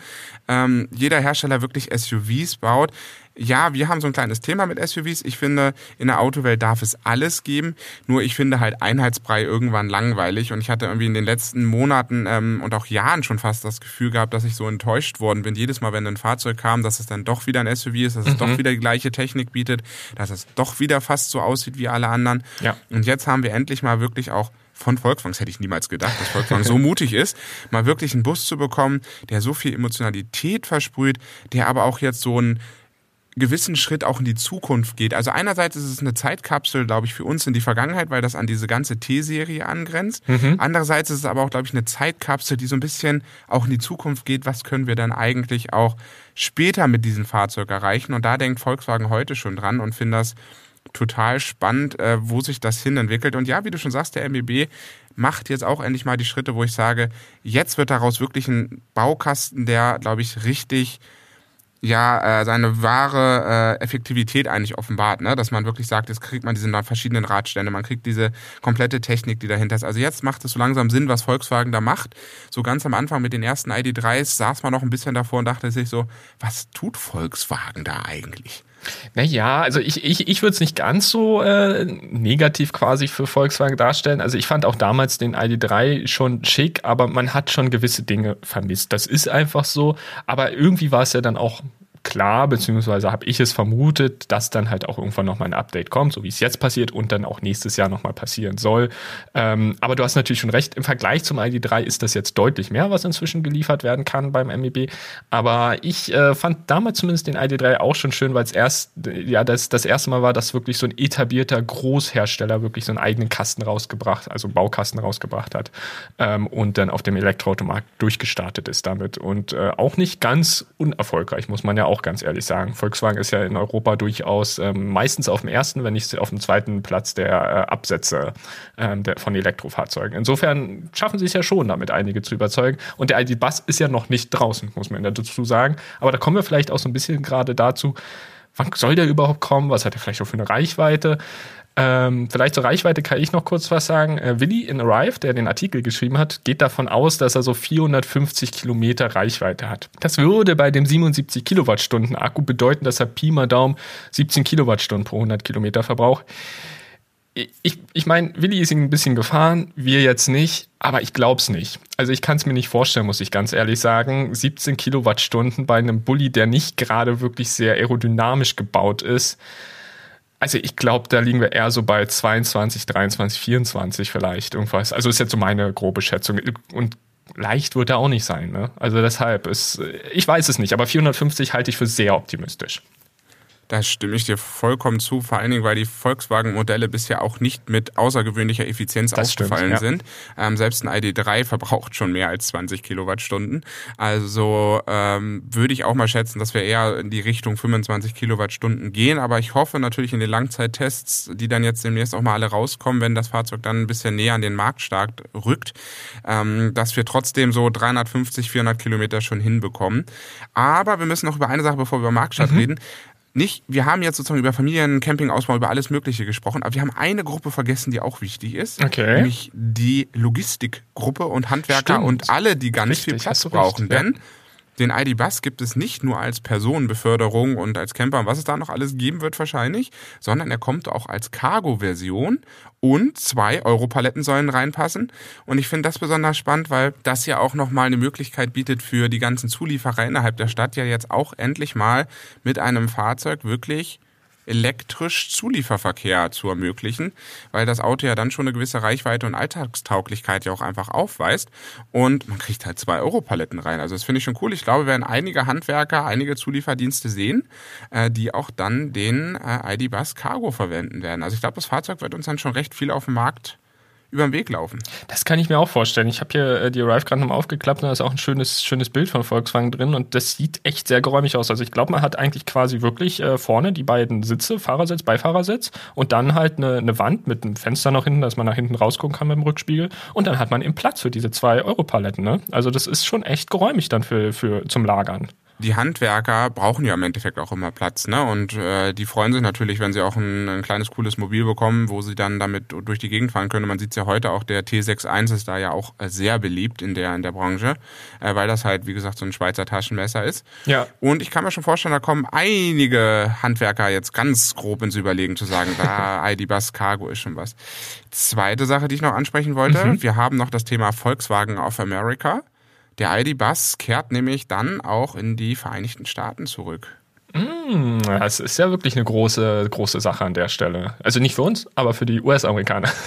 [SPEAKER 1] ähm, jeder Hersteller wirklich SUVs baut, ja, wir haben so ein kleines Thema mit SUVs. Ich finde, in der Autowelt darf es alles geben. Nur ich finde halt Einheitsbrei irgendwann langweilig. Und ich hatte irgendwie in den letzten Monaten ähm, und auch Jahren schon fast das Gefühl gehabt, dass ich so enttäuscht worden bin. Jedes Mal, wenn ein Fahrzeug kam, dass es dann doch wieder ein SUV ist, dass es mhm. doch wieder die gleiche Technik bietet, dass es doch wieder fast so aussieht wie alle anderen. Ja. Und jetzt haben wir endlich mal wirklich auch von Volkswagen, das hätte ich niemals gedacht, dass Volkswagen so mutig ist, mal wirklich einen Bus zu bekommen, der so viel Emotionalität versprüht, der aber auch jetzt so ein gewissen Schritt auch in die Zukunft geht. Also einerseits ist es eine Zeitkapsel, glaube ich, für uns in die Vergangenheit, weil das an diese ganze T-Serie angrenzt. Mhm. Andererseits ist es aber auch, glaube ich, eine Zeitkapsel, die so ein bisschen auch in die Zukunft geht. Was können wir dann eigentlich auch später mit diesem Fahrzeug erreichen? Und da denkt Volkswagen heute schon dran und finde das total spannend, äh, wo sich das hin entwickelt. Und ja, wie du schon sagst, der MBB macht jetzt auch endlich mal die Schritte, wo ich sage, jetzt wird daraus wirklich ein Baukasten, der, glaube ich, richtig ja äh, seine wahre äh, Effektivität eigentlich offenbart, ne? dass man wirklich sagt, jetzt kriegt man diese verschiedenen Radstände, man kriegt diese komplette Technik, die dahinter ist. Also jetzt macht es so langsam Sinn, was Volkswagen da macht. So ganz am Anfang mit den ersten ID3s saß man noch ein bisschen davor und dachte sich so, was tut Volkswagen da eigentlich?
[SPEAKER 2] Naja, also ich, ich, ich würde es nicht ganz so äh, negativ quasi für Volkswagen darstellen. Also ich fand auch damals den ID3 schon schick, aber man hat schon gewisse Dinge vermisst. Das ist einfach so. Aber irgendwie war es ja dann auch klar, beziehungsweise habe ich es vermutet, dass dann halt auch irgendwann nochmal ein Update kommt, so wie es jetzt passiert und dann auch nächstes Jahr nochmal passieren soll. Ähm, aber du hast natürlich schon recht, im Vergleich zum ID3 ist das jetzt deutlich mehr, was inzwischen geliefert werden kann beim MEB. Aber ich äh, fand damals zumindest den ID3 auch schon schön, weil es erst, ja, das, das erste Mal war, dass wirklich so ein etablierter Großhersteller wirklich so einen eigenen Kasten rausgebracht, also einen Baukasten rausgebracht hat ähm, und dann auf dem Elektroautomarkt durchgestartet ist damit. Und äh, auch nicht ganz unerfolgreich, muss man ja auch ganz ehrlich sagen. Volkswagen ist ja in Europa durchaus ähm, meistens auf dem ersten, wenn nicht auf dem zweiten Platz der äh, Absätze ähm, der, von Elektrofahrzeugen. Insofern schaffen sie es ja schon, damit einige zu überzeugen. Und der ID-Bus ist ja noch nicht draußen, muss man dazu sagen. Aber da kommen wir vielleicht auch so ein bisschen gerade dazu, wann soll der überhaupt kommen? Was hat er vielleicht auch für eine Reichweite? Ähm, vielleicht zur Reichweite kann ich noch kurz was sagen. Äh, Willi in Arrive, der den Artikel geschrieben hat, geht davon aus, dass er so 450 Kilometer Reichweite hat. Das würde bei dem 77 Kilowattstunden Akku bedeuten, dass er Pi mal Daumen 17 Kilowattstunden pro 100 Kilometer verbraucht. Ich, ich meine, Willi ist ein bisschen gefahren, wir jetzt nicht, aber ich glaub's nicht. Also ich kann es mir nicht vorstellen, muss ich ganz ehrlich sagen. 17 Kilowattstunden bei einem Bulli, der nicht gerade wirklich sehr aerodynamisch gebaut ist also ich glaube, da liegen wir eher so bei 22, 23, 24 vielleicht irgendwas. Also ist jetzt so meine grobe Schätzung. Und leicht wird er auch nicht sein. Ne? Also deshalb ist, ich weiß es nicht, aber 450 halte ich für sehr optimistisch.
[SPEAKER 1] Da stimme ich dir vollkommen zu, vor allen Dingen, weil die Volkswagen-Modelle bisher auch nicht mit außergewöhnlicher Effizienz das aufgefallen stimmt, ja. sind. Ähm, selbst ein ID3 verbraucht schon mehr als 20 Kilowattstunden. Also ähm, würde ich auch mal schätzen, dass wir eher in die Richtung 25 Kilowattstunden gehen. Aber ich hoffe natürlich in den Langzeittests, die dann jetzt demnächst auch mal alle rauskommen, wenn das Fahrzeug dann ein bisschen näher an den Marktstart rückt, ähm, dass wir trotzdem so 350, 400 Kilometer schon hinbekommen. Aber wir müssen noch über eine Sache, bevor wir über Marktstart mhm. reden nicht, wir haben jetzt sozusagen über Familien, Campingausbau, über alles Mögliche gesprochen, aber wir haben eine Gruppe vergessen, die auch wichtig ist. Okay. Nämlich die Logistikgruppe und Handwerker Stimmt. und alle, die ganz Richtig, viel Platz brauchen. Denn Den ID-Bus gibt es nicht nur als Personenbeförderung und als Camper was es da noch alles geben wird wahrscheinlich, sondern er kommt auch als Cargo-Version und zwei Europaletten sollen reinpassen. Und ich finde das besonders spannend, weil das ja auch nochmal eine Möglichkeit bietet für die ganzen Zulieferer innerhalb der Stadt ja jetzt auch endlich mal mit einem Fahrzeug wirklich elektrisch Zulieferverkehr zu ermöglichen, weil das Auto ja dann schon eine gewisse Reichweite und Alltagstauglichkeit ja auch einfach aufweist und man kriegt halt zwei Euro-Paletten rein. Also das finde ich schon cool. Ich glaube, wir werden einige Handwerker, einige Zulieferdienste sehen, äh, die auch dann den äh, ID-Bus Cargo verwenden werden. Also ich glaube, das Fahrzeug wird uns dann schon recht viel auf dem Markt über den Weg laufen.
[SPEAKER 2] Das kann ich mir auch vorstellen. Ich habe hier äh, die Arrive gerade nochmal aufgeklappt und da ist auch ein schönes, schönes Bild von Volkswagen drin und das sieht echt sehr geräumig aus. Also ich glaube, man hat eigentlich quasi wirklich äh, vorne die beiden Sitze, Fahrersitz, Beifahrersitz und dann halt eine, eine Wand mit einem Fenster noch hinten, dass man nach hinten rausgucken kann mit dem Rückspiegel und dann hat man eben Platz für diese zwei Europaletten. Ne? Also das ist schon echt geräumig dann für, für zum Lagern
[SPEAKER 1] die Handwerker brauchen ja im Endeffekt auch immer Platz, ne? Und äh, die freuen sich natürlich, wenn sie auch ein, ein kleines cooles Mobil bekommen, wo sie dann damit durch die Gegend fahren können. man sieht es ja heute auch, der T61 ist da ja auch sehr beliebt in der in der Branche, äh, weil das halt wie gesagt so ein Schweizer Taschenmesser ist.
[SPEAKER 2] Ja.
[SPEAKER 1] Und ich kann mir schon vorstellen, da kommen einige Handwerker jetzt ganz grob ins Überlegen zu sagen, da ID Bus Cargo ist schon was. Zweite Sache, die ich noch ansprechen wollte, mhm. wir haben noch das Thema Volkswagen of America. Der ID-Bus kehrt nämlich dann auch in die Vereinigten Staaten zurück.
[SPEAKER 2] Mm, das ist ja wirklich eine große, große Sache an der Stelle. Also nicht für uns, aber für die US-Amerikaner.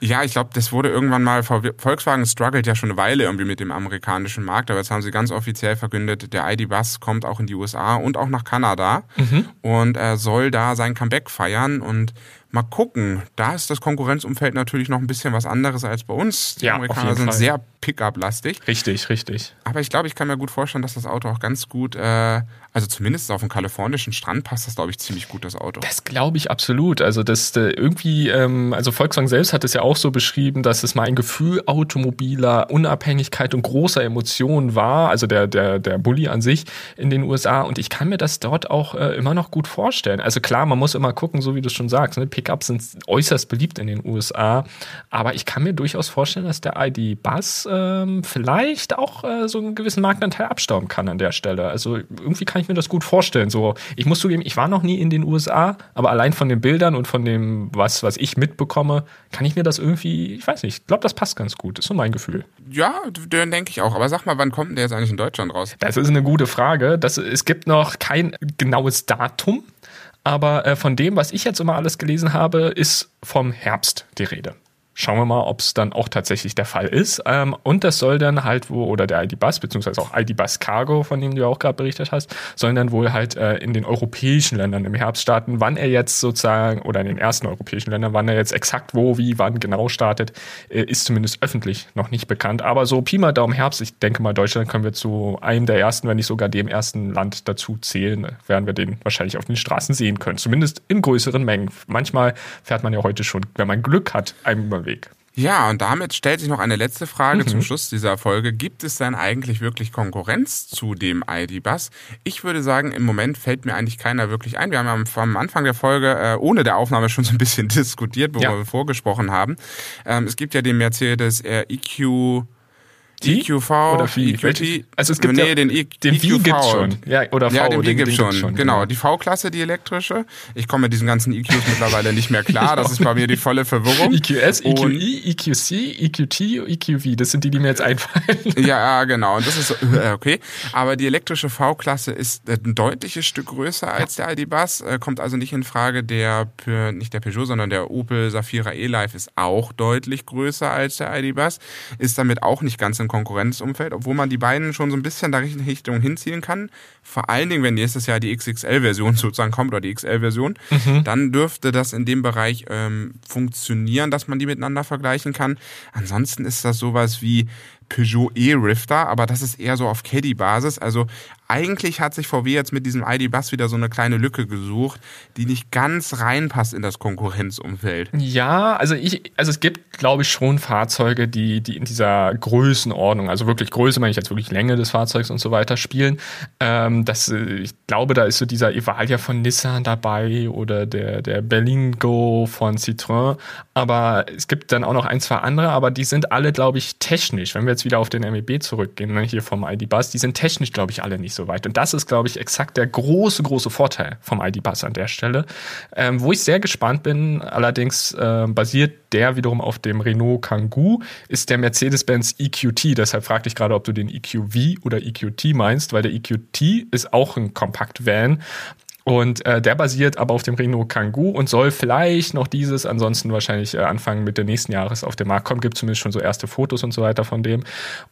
[SPEAKER 1] Ja, ich glaube, das wurde irgendwann mal, Volkswagen struggelt ja schon eine Weile irgendwie mit dem amerikanischen Markt, aber jetzt haben sie ganz offiziell verkündet, der ID-Bus kommt auch in die USA und auch nach Kanada mhm. und er soll da sein Comeback feiern und Mal gucken. Da ist das Konkurrenzumfeld natürlich noch ein bisschen was anderes als bei uns.
[SPEAKER 2] Die ja, Amerikaner
[SPEAKER 1] sind
[SPEAKER 2] Fall.
[SPEAKER 1] sehr Pickup-lastig.
[SPEAKER 2] Richtig, richtig.
[SPEAKER 1] Aber ich glaube, ich kann mir gut vorstellen, dass das Auto auch ganz gut, äh, also zumindest auf dem kalifornischen Strand passt das, glaube ich, ziemlich gut, das Auto.
[SPEAKER 2] Das glaube ich absolut. Also das äh, irgendwie, ähm, also Volkswagen selbst hat es ja auch so beschrieben, dass es mal ein Gefühl automobiler Unabhängigkeit und großer Emotionen war, also der, der, der Bulli an sich in den USA. Und ich kann mir das dort auch äh, immer noch gut vorstellen. Also klar, man muss immer gucken, so wie du schon sagst, ne? Pickups sind äußerst beliebt in den USA. Aber ich kann mir durchaus vorstellen, dass der ID-Bus ähm, vielleicht auch äh, so einen gewissen Marktanteil abstauben kann an der Stelle. Also irgendwie kann ich mir das gut vorstellen. So, ich muss zugeben, ich war noch nie in den USA, aber allein von den Bildern und von dem, was, was ich mitbekomme, kann ich mir das irgendwie, ich weiß nicht, ich glaube, das passt ganz gut. Das ist so mein Gefühl.
[SPEAKER 1] Ja, den denke ich auch. Aber sag mal, wann kommt der jetzt eigentlich in Deutschland raus?
[SPEAKER 2] Das ist eine gute Frage. Das, es gibt noch kein genaues Datum. Aber äh, von dem, was ich jetzt immer alles gelesen habe, ist vom Herbst die Rede. Schauen wir mal, ob es dann auch tatsächlich der Fall ist. Ähm, und das soll dann halt wo, oder der ID-Bus, beziehungsweise auch ID-Bus Cargo, von dem du ja auch gerade berichtet hast, sollen dann wohl halt äh, in den europäischen Ländern im Herbst starten. Wann er jetzt sozusagen, oder in den ersten europäischen Ländern, wann er jetzt exakt wo, wie, wann genau startet, äh, ist zumindest öffentlich noch nicht bekannt. Aber so Pi mal Daumen Herbst, ich denke mal, Deutschland können wir zu einem der ersten, wenn nicht sogar dem ersten Land dazu zählen, werden wir den wahrscheinlich auf den Straßen sehen können. Zumindest in größeren Mengen. Manchmal fährt man ja heute schon, wenn man Glück hat, über Weg.
[SPEAKER 1] Ja, und damit stellt sich noch eine letzte Frage mhm. zum Schluss dieser Folge. Gibt es denn eigentlich wirklich Konkurrenz zu dem ID-Bus? Ich würde sagen, im Moment fällt mir eigentlich keiner wirklich ein. Wir haben am, Anfang der Folge äh, ohne der Aufnahme schon so ein bisschen diskutiert, worüber ja. wir vorgesprochen haben. Ähm, es gibt ja den Mercedes EQ?
[SPEAKER 2] EQV
[SPEAKER 1] oder V? EQT.
[SPEAKER 2] Also es gibt
[SPEAKER 1] nee,
[SPEAKER 2] ja,
[SPEAKER 1] den, e
[SPEAKER 2] den V gibt's schon.
[SPEAKER 1] Ja, oder V, ja, den V gibt's schon. schon. Genau. genau, die V-Klasse, die elektrische. Ich komme mit diesen ganzen EQs mittlerweile nicht mehr klar. Das ist bei mir die volle Verwirrung.
[SPEAKER 2] EQS, EQI, EQC, EQT, EQV. Das sind die, die mir jetzt einfallen.
[SPEAKER 1] Ja, genau. Und das ist äh, okay. Aber die elektrische V-Klasse ist ein deutliches Stück größer als der ID-Bus. Äh, kommt also nicht in Frage. Der, nicht der Peugeot, sondern der Opel Safira E-Life ist auch deutlich größer als der ID-Bus. Ist damit auch nicht ganz in Konkurrenzumfeld, obwohl man die beiden schon so ein bisschen da Richtung hinziehen kann. Vor allen Dingen, wenn nächstes Jahr die XXL-Version sozusagen kommt oder die XL-Version, mhm. dann dürfte das in dem Bereich ähm, funktionieren, dass man die miteinander vergleichen kann. Ansonsten ist das sowas wie Peugeot E-Rifter, aber das ist eher so auf Caddy-Basis. Also eigentlich hat sich VW jetzt mit diesem ID-Bus wieder so eine kleine Lücke gesucht, die nicht ganz reinpasst in das Konkurrenzumfeld.
[SPEAKER 2] Ja, also ich, also es gibt, glaube ich, schon Fahrzeuge, die, die in dieser Größenordnung, also wirklich Größe, meine ich jetzt wirklich Länge des Fahrzeugs und so weiter spielen. Ähm, das, ich glaube, da ist so dieser Evalia von Nissan dabei oder der, der Berlingo von Citroën. Aber es gibt dann auch noch ein, zwei andere, aber die sind alle, glaube ich, technisch. Wenn wir jetzt wieder auf den MEB zurückgehen, ne, hier vom ID-Bus, die sind technisch, glaube ich, alle nicht so weit. Und das ist, glaube ich, exakt der große, große Vorteil vom ID-Bus an der Stelle. Ähm, wo ich sehr gespannt bin, allerdings äh, basiert der wiederum auf dem Renault Kangoo, ist der Mercedes-Benz EQT. Deshalb fragte ich gerade, ob du den EQV oder EQT meinst, weil der EQT ist auch ein Kompakt-Van. Und äh, der basiert aber auf dem Renault Kangoo und soll vielleicht noch dieses, ansonsten wahrscheinlich äh, Anfang Mitte nächsten Jahres auf den Markt kommen. Gibt zumindest schon so erste Fotos und so weiter von dem.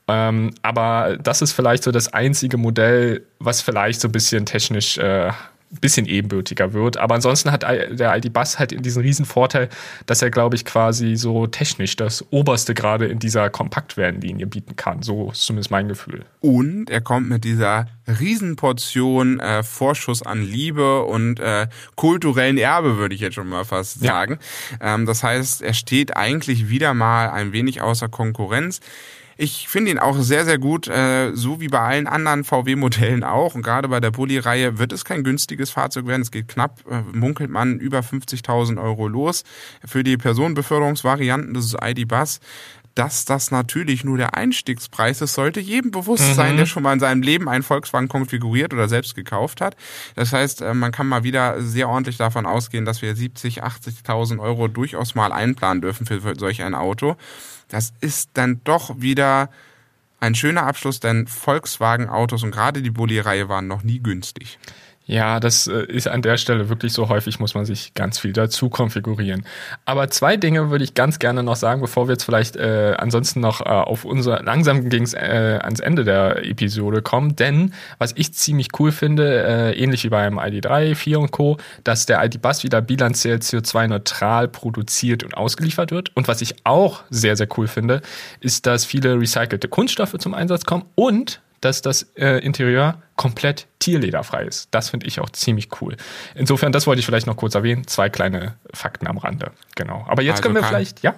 [SPEAKER 2] Ähm, aber das ist vielleicht so das einzige Modell, was vielleicht so ein bisschen technisch äh, bisschen ebenbürtiger wird. Aber ansonsten hat der ID-Bus halt diesen riesen Vorteil, dass er, glaube ich, quasi so technisch das Oberste gerade in dieser Kompaktwellenlinie bieten kann. So ist zumindest mein Gefühl.
[SPEAKER 1] Und er kommt mit dieser Riesenportion äh, Vorschuss an Liebe und äh, kulturellen Erbe, würde ich jetzt schon mal fast sagen. Ja. Ähm, das heißt, er steht eigentlich wieder mal ein wenig außer Konkurrenz. Ich finde ihn auch sehr, sehr gut, äh, so wie bei allen anderen VW-Modellen auch. Und gerade bei der Bulli-Reihe wird es kein günstiges Fahrzeug werden. Es geht knapp, äh, munkelt man, über 50.000 Euro los. Für die Personenbeförderungsvarianten, das ist ID-Bus dass das natürlich nur der Einstiegspreis ist, sollte jedem bewusst mhm. sein, der schon mal in seinem Leben einen Volkswagen konfiguriert oder selbst gekauft hat. Das heißt, äh, man kann mal wieder sehr ordentlich davon ausgehen, dass wir 70, 80.000 Euro durchaus mal einplanen dürfen für solch ein Auto. Das ist dann doch wieder ein schöner Abschluss, denn Volkswagen-Autos und gerade die Bulli-Reihe waren noch nie günstig.
[SPEAKER 2] Ja, das äh, ist an der Stelle wirklich so häufig, muss man sich ganz viel dazu konfigurieren. Aber zwei Dinge würde ich ganz gerne noch sagen, bevor wir jetzt vielleicht äh, ansonsten noch äh, auf unser, langsam ging's äh, ans Ende der Episode kommen. Denn was ich ziemlich cool finde, äh, ähnlich wie beim ID3, 4 und Co., dass der ID-Bus wieder bilanziell CO2-neutral produziert und ausgeliefert wird. Und was ich auch sehr, sehr cool finde, ist, dass viele recycelte Kunststoffe zum Einsatz kommen und dass das äh, Interieur komplett tierlederfrei ist. Das finde ich auch ziemlich cool. Insofern, das wollte ich vielleicht noch kurz erwähnen. Zwei kleine Fakten am Rande. Genau. Aber jetzt also können wir vielleicht, ja?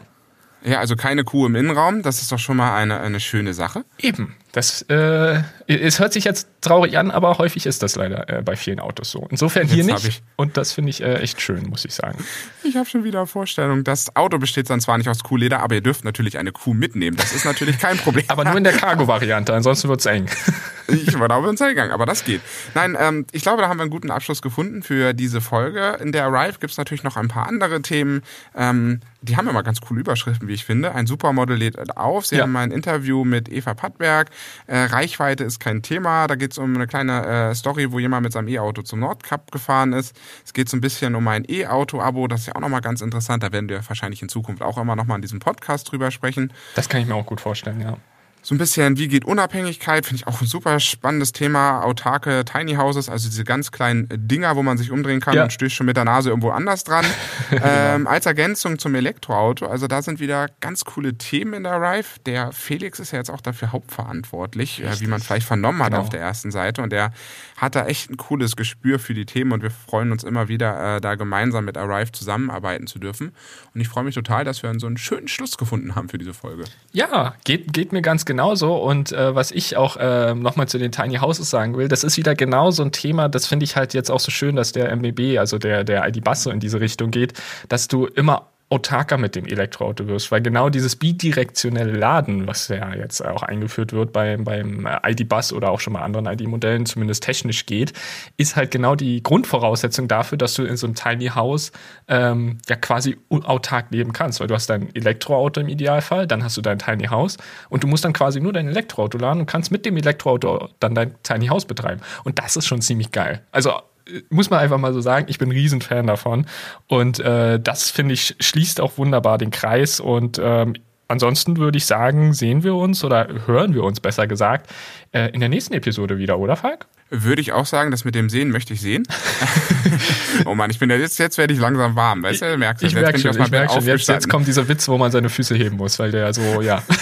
[SPEAKER 1] Ja, also keine Kuh im Innenraum, das ist doch schon mal eine, eine schöne Sache.
[SPEAKER 2] Eben. Das, äh, es hört sich jetzt traurig an, aber häufig ist das leider äh, bei vielen Autos so. Insofern hier jetzt nicht. Und das finde ich äh, echt schön, muss ich sagen.
[SPEAKER 1] Ich habe schon wieder Vorstellung. Das Auto besteht dann zwar nicht aus Kuhleder, aber ihr dürft natürlich eine Kuh mitnehmen. Das ist natürlich kein Problem.
[SPEAKER 2] aber nur in der Cargo-Variante, ansonsten wird es eng.
[SPEAKER 1] ich war da über den gegangen, aber das geht. Nein, ähm, ich glaube, da haben wir einen guten Abschluss gefunden für diese Folge. In der Arrive gibt es natürlich noch ein paar andere Themen. Ähm, die haben immer ganz coole Überschriften, wie ich finde. Ein Supermodel lädt auf. Sie ja. haben ein Interview mit Eva Pattberg. Äh, Reichweite ist kein Thema. Da geht es um eine kleine äh, Story, wo jemand mit seinem E-Auto zum Nordkap gefahren ist. Es geht so ein bisschen um ein E-Auto-Abo. Das ist ja auch nochmal ganz interessant. Da werden wir wahrscheinlich in Zukunft auch immer nochmal in diesem Podcast drüber sprechen.
[SPEAKER 2] Das kann ich mir auch gut vorstellen, ja
[SPEAKER 1] so ein bisschen, wie geht Unabhängigkeit, finde ich auch ein super spannendes Thema. Autarke Tiny Houses, also diese ganz kleinen Dinger, wo man sich umdrehen kann ja. und stößt schon mit der Nase irgendwo anders dran. ähm, als Ergänzung zum Elektroauto, also da sind wieder ganz coole Themen in der Rive. Der Felix ist ja jetzt auch dafür hauptverantwortlich, äh, wie man vielleicht vernommen hat genau. auf der ersten Seite. Und der hat da echt ein cooles Gespür für die Themen und wir freuen uns immer wieder, äh, da gemeinsam mit Arrive zusammenarbeiten zu dürfen. Und ich freue mich total, dass wir so einen schönen Schluss gefunden haben für diese Folge.
[SPEAKER 2] Ja, geht, geht mir ganz genauso. Und äh, was ich auch äh, nochmal zu den Tiny Houses sagen will, das ist wieder genau so ein Thema, das finde ich halt jetzt auch so schön, dass der MBB, also der, der ID-Bus so in diese Richtung geht, dass du immer autarker mit dem Elektroauto wirst, weil genau dieses bidirektionelle Laden, was ja jetzt auch eingeführt wird beim, beim ID-Bus oder auch schon mal anderen ID-Modellen, zumindest technisch geht, ist halt genau die Grundvoraussetzung dafür, dass du in so einem Tiny House ähm, ja quasi autark leben kannst, weil du hast dein Elektroauto im Idealfall, dann hast du dein Tiny House und du musst dann quasi nur dein Elektroauto laden und kannst mit dem Elektroauto dann dein Tiny House betreiben. Und das ist schon ziemlich geil. Also muss man einfach mal so sagen, ich bin ein Riesenfan davon. Und äh, das, finde ich, schließt auch wunderbar den Kreis. Und ähm, ansonsten würde ich sagen, sehen wir uns oder hören wir uns besser gesagt äh, in der nächsten Episode wieder, oder Falk?
[SPEAKER 1] Würde ich auch sagen, das mit dem Sehen möchte ich sehen. oh Mann, ich bin ja jetzt, jetzt werde ich langsam warm, weißt du, merkst
[SPEAKER 2] du? Ich, ich merke schon, ich merke schon. Jetzt, jetzt kommt dieser Witz, wo man seine Füße heben muss, weil der so, ja.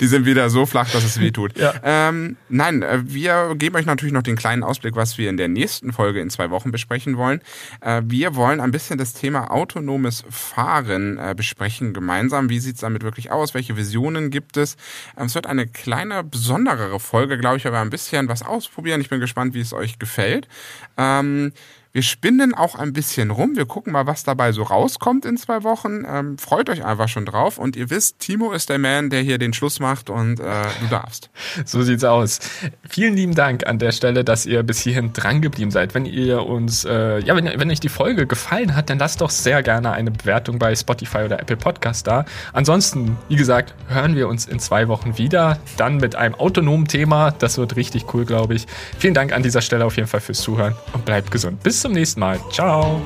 [SPEAKER 1] die sind wieder so flach, dass es weh tut. Ja. Ähm, nein, äh, wir geben euch natürlich noch den kleinen Ausblick, was wir in der nächsten Folge in zwei Wochen besprechen wollen. Äh, wir wollen ein bisschen das Thema autonomes Fahren äh, besprechen gemeinsam. Wie sieht's damit wirklich aus? Welche Visionen gibt es? Ähm, es wird eine kleine, besonderere Folge, glaube ich, wir ein bisschen was ausprobieren. Ich bin gespannt, wie es euch gefällt. Ähm, Wir spinnen auch ein bisschen rum. Wir gucken mal, was dabei so rauskommt in zwei Wochen. Ähm, freut euch einfach schon drauf. Und ihr wisst, Timo ist der Man, der hier den Schluss macht und äh, du darfst.
[SPEAKER 2] So sieht's aus. Vielen lieben Dank an der Stelle, dass ihr bis hierhin dran geblieben seid. Wenn ihr uns, äh, ja, wenn, wenn euch die Folge gefallen hat, dann lasst doch sehr gerne eine Bewertung bei Spotify oder Apple Podcast da. Ansonsten, wie gesagt, hören wir uns in zwei Wochen wieder. Dann mit einem autonomen Thema. Das wird richtig cool, glaube ich. Vielen Dank an dieser Stelle auf jeden Fall fürs Zuhören und bleibt gesund. Bis zum nächsten Mal. Ciao.